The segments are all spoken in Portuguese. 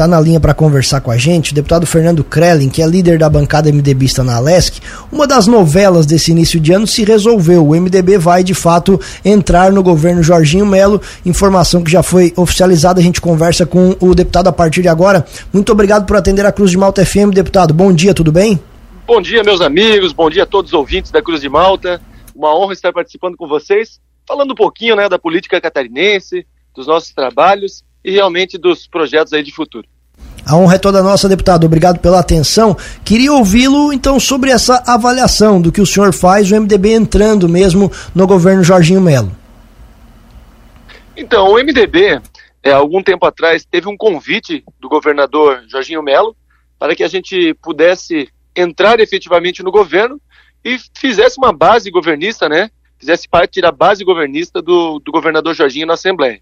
está na linha para conversar com a gente, o deputado Fernando Krellin, que é líder da bancada MDBista na Alesc. Uma das novelas desse início de ano se resolveu. O MDB vai, de fato, entrar no governo Jorginho Melo. Informação que já foi oficializada. A gente conversa com o deputado a partir de agora. Muito obrigado por atender a Cruz de Malta FM, deputado. Bom dia, tudo bem? Bom dia, meus amigos. Bom dia a todos os ouvintes da Cruz de Malta. Uma honra estar participando com vocês, falando um pouquinho né, da política catarinense, dos nossos trabalhos e realmente dos projetos aí de futuro. A honra é toda nossa, deputado. Obrigado pela atenção. Queria ouvi-lo, então, sobre essa avaliação do que o senhor faz, o MDB entrando mesmo no governo Jorginho Melo. Então, o MDB, é, algum tempo atrás, teve um convite do governador Jorginho Melo para que a gente pudesse entrar efetivamente no governo e fizesse uma base governista, né? Fizesse parte da base governista do, do governador Jorginho na Assembleia.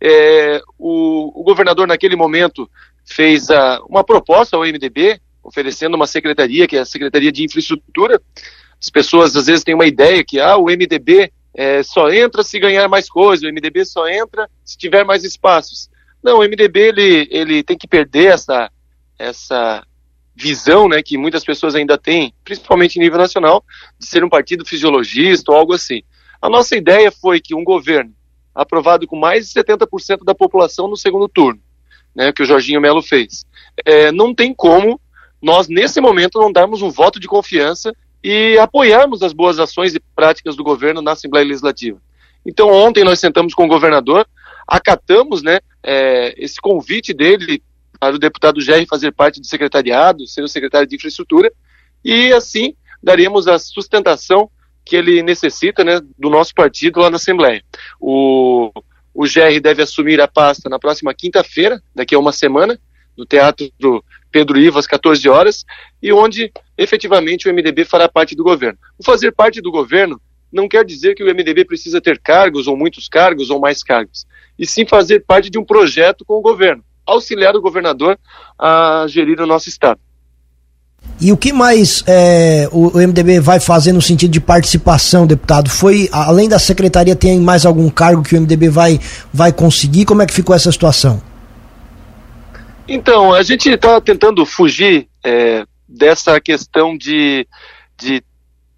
É, o, o, governador, naquele momento, fez a, uma proposta ao MDB, oferecendo uma secretaria, que é a Secretaria de Infraestrutura. As pessoas às vezes têm uma ideia que ah, o MDB é, só entra se ganhar mais coisas, o MDB só entra se tiver mais espaços. Não, o MDB ele, ele tem que perder essa, essa visão né, que muitas pessoas ainda têm, principalmente em nível nacional, de ser um partido fisiologista ou algo assim. A nossa ideia foi que um governo aprovado com mais de 70% da população no segundo turno, né, que o Jorginho Melo fez, é, não tem como nós, nesse momento, não darmos um voto de confiança e apoiarmos as boas ações e práticas do governo na Assembleia Legislativa. Então, ontem nós sentamos com o governador, acatamos né, é, esse convite dele para o deputado Gerry fazer parte do secretariado, ser o secretário de infraestrutura, e assim daremos a sustentação que ele necessita né, do nosso partido lá na Assembleia. O, o GR deve assumir a pasta na próxima quinta-feira, daqui a uma semana, no Teatro do Pedro Ivo, às 14 horas, e onde efetivamente o MDB fará parte do governo. O fazer parte do governo não quer dizer que o MDB precisa ter cargos, ou muitos cargos, ou mais cargos, e sim fazer parte de um projeto com o governo auxiliar o governador a gerir o nosso estado. E o que mais é, o, MDB vai fazer no sentido de participação, deputado? Foi, além da secretaria, tem mais algum cargo que o MDB vai, vai conseguir? Como é que ficou essa situação? Então, a gente está tentando fugir é, dessa questão de, de,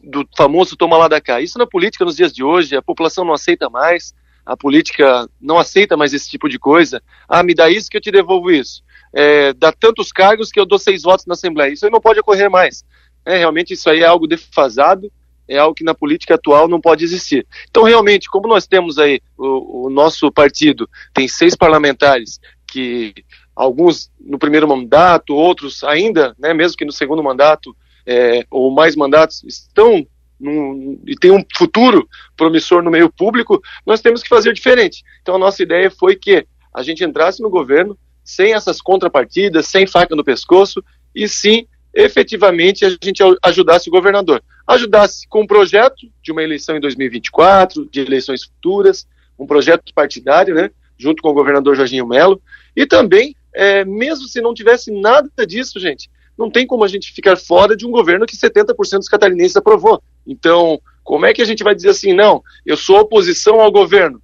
do famoso toma lá da cá. Isso na política nos dias de hoje, a população não aceita mais a política não aceita mais esse tipo de coisa. Ah, me dá isso que eu te devolvo isso. É, dá tantos cargos que eu dou seis votos na Assembleia. Isso aí não pode ocorrer mais. É, realmente isso aí é algo defasado, é algo que na política atual não pode existir. Então, realmente, como nós temos aí, o, o nosso partido tem seis parlamentares que alguns no primeiro mandato, outros ainda, né, mesmo que no segundo mandato, é, ou mais mandatos, estão num, e tem um futuro promissor no meio público, nós temos que fazer diferente. Então a nossa ideia foi que a gente entrasse no governo sem essas contrapartidas, sem faca no pescoço, e sim, efetivamente, a gente ajudasse o governador. Ajudasse com um projeto de uma eleição em 2024, de eleições futuras, um projeto partidário, né, junto com o governador Jorginho Melo, e também, é, mesmo se não tivesse nada disso, gente, não tem como a gente ficar fora de um governo que 70% dos catarinenses aprovou. Então, como é que a gente vai dizer assim, não, eu sou oposição ao governo,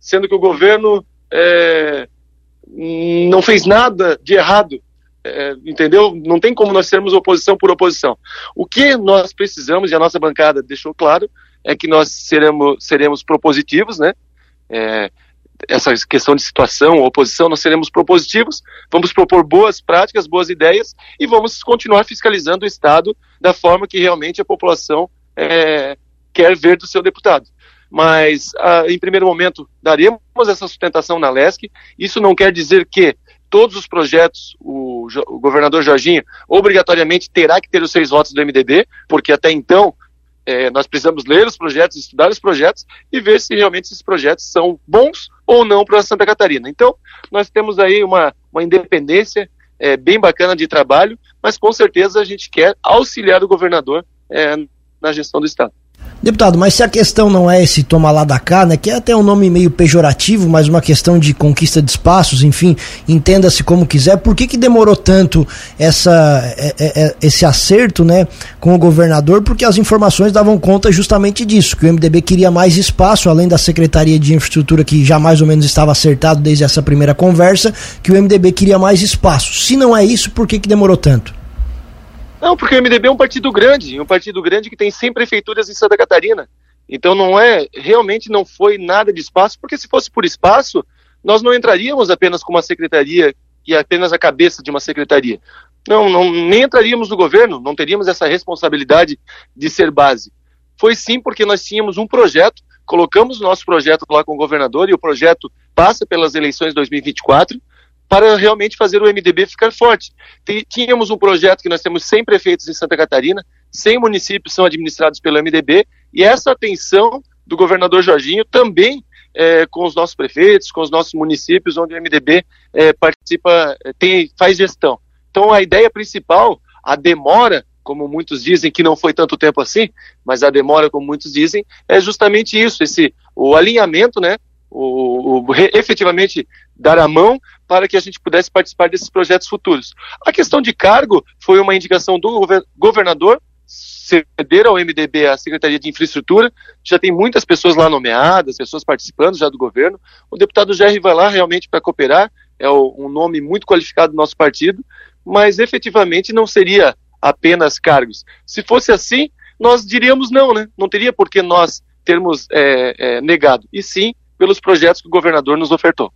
sendo que o governo é, não fez nada de errado, é, entendeu? Não tem como nós sermos oposição por oposição. O que nós precisamos, e a nossa bancada deixou claro, é que nós seremos, seremos propositivos, né? É, essa questão de situação, oposição, nós seremos propositivos, vamos propor boas práticas, boas ideias e vamos continuar fiscalizando o Estado da forma que realmente a população é, quer ver do seu deputado. Mas, ah, em primeiro momento, daremos essa sustentação na LESC. Isso não quer dizer que todos os projetos, o, o governador Jorginho obrigatoriamente terá que ter os seis votos do MDB, porque até então é, nós precisamos ler os projetos, estudar os projetos e ver se realmente esses projetos são bons ou não para Santa Catarina. Então, nós temos aí uma, uma independência é, bem bacana de trabalho, mas com certeza a gente quer auxiliar o governador é, na gestão do Estado. Deputado, mas se a questão não é esse tomar lá da cá, né, que é até um nome meio pejorativo, mas uma questão de conquista de espaços, enfim, entenda-se como quiser, por que que demorou tanto essa, é, é, é, esse acerto, né, com o governador? Porque as informações davam conta justamente disso, que o MDB queria mais espaço, além da Secretaria de Infraestrutura, que já mais ou menos estava acertado desde essa primeira conversa, que o MDB queria mais espaço. Se não é isso, por que que demorou tanto? Não, porque o MDB é um partido grande, um partido grande que tem 100 prefeituras em Santa Catarina. Então não é, realmente não foi nada de espaço, porque se fosse por espaço, nós não entraríamos apenas com uma secretaria e apenas a cabeça de uma secretaria. Não, não, nem entraríamos no governo, não teríamos essa responsabilidade de ser base. Foi sim porque nós tínhamos um projeto, colocamos o nosso projeto lá com o governador e o projeto passa pelas eleições de 2024 para realmente fazer o MDB ficar forte. Tínhamos um projeto que nós temos 100 prefeitos em Santa Catarina, 100 municípios são administrados pelo MDB, e essa atenção do governador Jorginho também é, com os nossos prefeitos, com os nossos municípios, onde o MDB é, participa, é, tem, faz gestão. Então a ideia principal, a demora, como muitos dizem que não foi tanto tempo assim, mas a demora, como muitos dizem, é justamente isso, esse o alinhamento, né, o, o efetivamente dar a mão para que a gente pudesse participar desses projetos futuros. A questão de cargo foi uma indicação do governador ceder ao MDB a Secretaria de Infraestrutura, já tem muitas pessoas lá nomeadas, pessoas participando já do governo. O deputado Jerry vai lá realmente para cooperar, é um nome muito qualificado do nosso partido, mas efetivamente não seria apenas cargos. Se fosse assim, nós diríamos não, né? Não teria por que nós termos é, é, negado, e sim pelos projetos que o governador nos ofertou.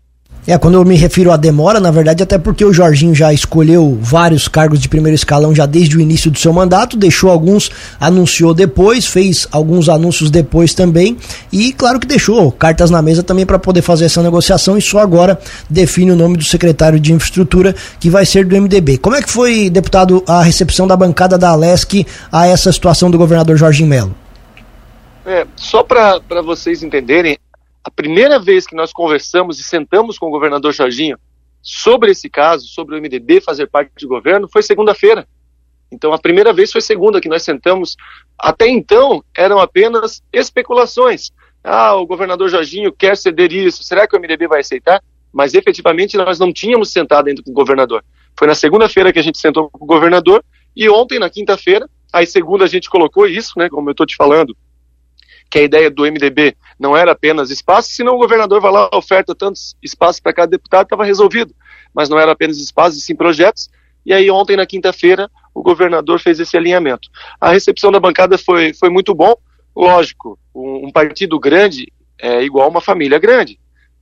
É, quando eu me refiro à demora, na verdade, até porque o Jorginho já escolheu vários cargos de primeiro escalão já desde o início do seu mandato, deixou alguns, anunciou depois, fez alguns anúncios depois também, e claro que deixou cartas na mesa também para poder fazer essa negociação e só agora define o nome do secretário de infraestrutura, que vai ser do MDB. Como é que foi, deputado, a recepção da bancada da Alesc a essa situação do governador Jorginho Melo? É, só para vocês entenderem, a primeira vez que nós conversamos e sentamos com o governador Jorginho sobre esse caso, sobre o MDB fazer parte do governo, foi segunda-feira. Então, a primeira vez foi segunda que nós sentamos. Até então, eram apenas especulações. Ah, o governador Jorginho quer ceder isso, será que o MDB vai aceitar? Mas efetivamente nós não tínhamos sentado com o governador. Foi na segunda-feira que a gente sentou com o governador e ontem, na quinta-feira, aí segunda a gente colocou isso, né, como eu estou te falando, que a ideia do MDB não era apenas espaço, senão o governador vai lá, oferta tantos espaços para cada deputado, estava resolvido. Mas não era apenas espaços, e sim projetos. E aí ontem, na quinta-feira, o governador fez esse alinhamento. A recepção da bancada foi, foi muito bom. Lógico, um, um partido grande é igual uma família grande,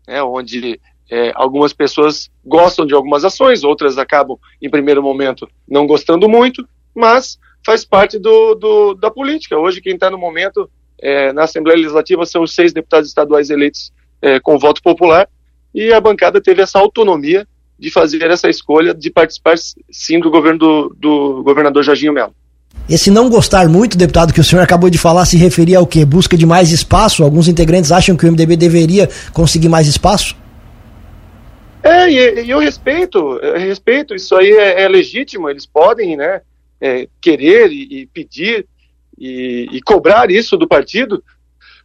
né, onde é, algumas pessoas gostam de algumas ações, outras acabam, em primeiro momento, não gostando muito, mas faz parte do, do da política. Hoje, quem está no momento é, na Assembleia Legislativa são os seis deputados estaduais eleitos é, com voto popular, e a bancada teve essa autonomia de fazer essa escolha de participar sim do governo do, do governador Jorginho Melo. Esse não gostar muito, deputado, que o senhor acabou de falar, se referia ao quê? Busca de mais espaço? Alguns integrantes acham que o MDB deveria conseguir mais espaço? É, e, e eu respeito, eu respeito, isso aí é, é legítimo, eles podem, né, é, querer e, e pedir e, e cobrar isso do partido.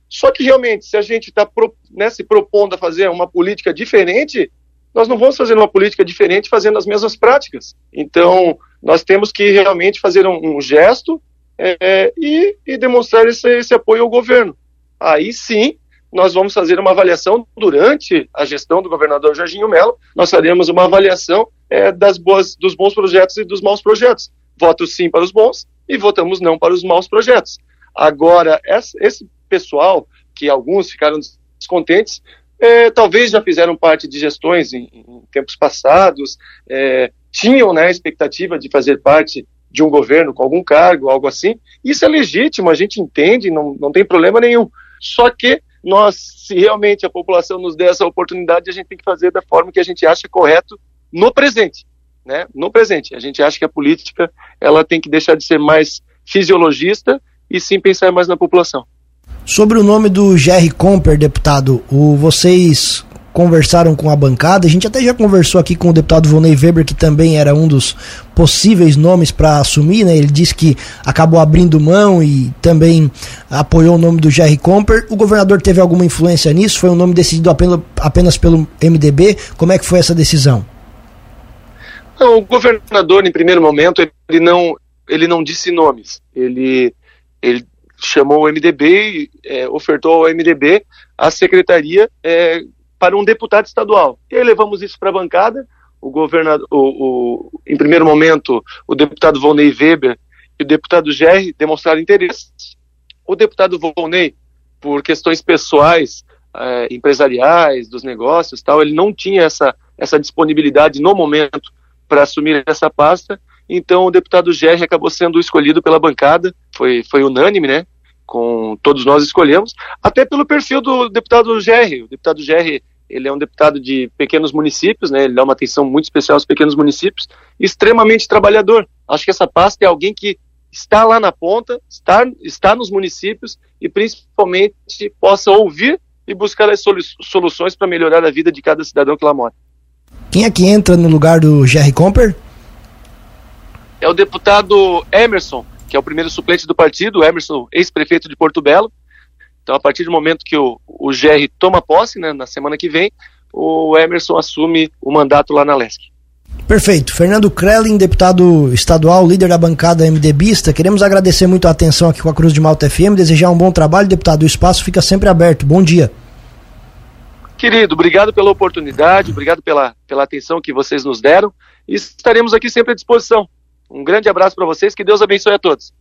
Só que realmente, se a gente está pro, né, se propondo a fazer uma política diferente, nós não vamos fazer uma política diferente fazendo as mesmas práticas. Então, nós temos que realmente fazer um, um gesto é, e, e, demonstrar esse, esse, apoio ao governo. Aí sim, nós vamos fazer uma avaliação durante a gestão do governador Jorginho Melo, nós faremos uma avaliação é, das boas, dos bons projetos e dos maus projetos. Voto sim para os bons e votamos não para os maus projetos. Agora, esse pessoal, que alguns ficaram descontentes, é, talvez já fizeram parte de gestões em, em tempos passados, é, tinham né, a expectativa de fazer parte de um governo com algum cargo, algo assim. Isso é legítimo, a gente entende, não, não tem problema nenhum. Só que nós, se realmente a população nos der essa oportunidade, a gente tem que fazer da forma que a gente acha correto no presente né, no presente. A gente acha que a política ela tem que deixar de ser mais fisiologista e sim pensar mais na população. Sobre o nome do Jerry Comper, deputado, o, vocês conversaram com a bancada. A gente até já conversou aqui com o deputado Volney Weber, que também era um dos possíveis nomes para assumir, né? Ele disse que acabou abrindo mão e também apoiou o nome do Jerry Comper. O governador teve alguma influência nisso? Foi um nome decidido apenas, apenas pelo MDB? Como é que foi essa decisão? Não, o governador, em primeiro momento, ele não, ele não disse nomes. Ele, ele chamou o MDB é, ofertou ao MDB a secretaria é, para um deputado estadual. E aí levamos isso para a bancada. O governador, o, o, em primeiro momento, o deputado Volney Weber e o deputado Gerry demonstraram interesse. O deputado Volney, por questões pessoais, é, empresariais, dos negócios, tal, ele não tinha essa, essa disponibilidade no momento para assumir essa pasta. Então o deputado Gerry acabou sendo escolhido pela bancada, foi, foi unânime, né? Com todos nós escolhemos, até pelo perfil do deputado Gerry. O deputado Gerry ele é um deputado de pequenos municípios, né? Ele dá uma atenção muito especial aos pequenos municípios, extremamente trabalhador. Acho que essa pasta é alguém que está lá na ponta, está, está nos municípios e principalmente possa ouvir e buscar as soluções para melhorar a vida de cada cidadão que lá mora. Quem é que entra no lugar do Jerry Comper? É o deputado Emerson, que é o primeiro suplente do partido, Emerson, ex-prefeito de Porto Belo, então, a partir do momento que o, o GR toma posse, né, na semana que vem, o Emerson assume o mandato lá na LESC. Perfeito. Fernando Krellin, deputado estadual, líder da bancada MDBista, queremos agradecer muito a atenção aqui com a Cruz de Malta FM, desejar um bom trabalho, deputado. O espaço fica sempre aberto. Bom dia. Querido, obrigado pela oportunidade, obrigado pela, pela atenção que vocês nos deram e estaremos aqui sempre à disposição. Um grande abraço para vocês, que Deus abençoe a todos.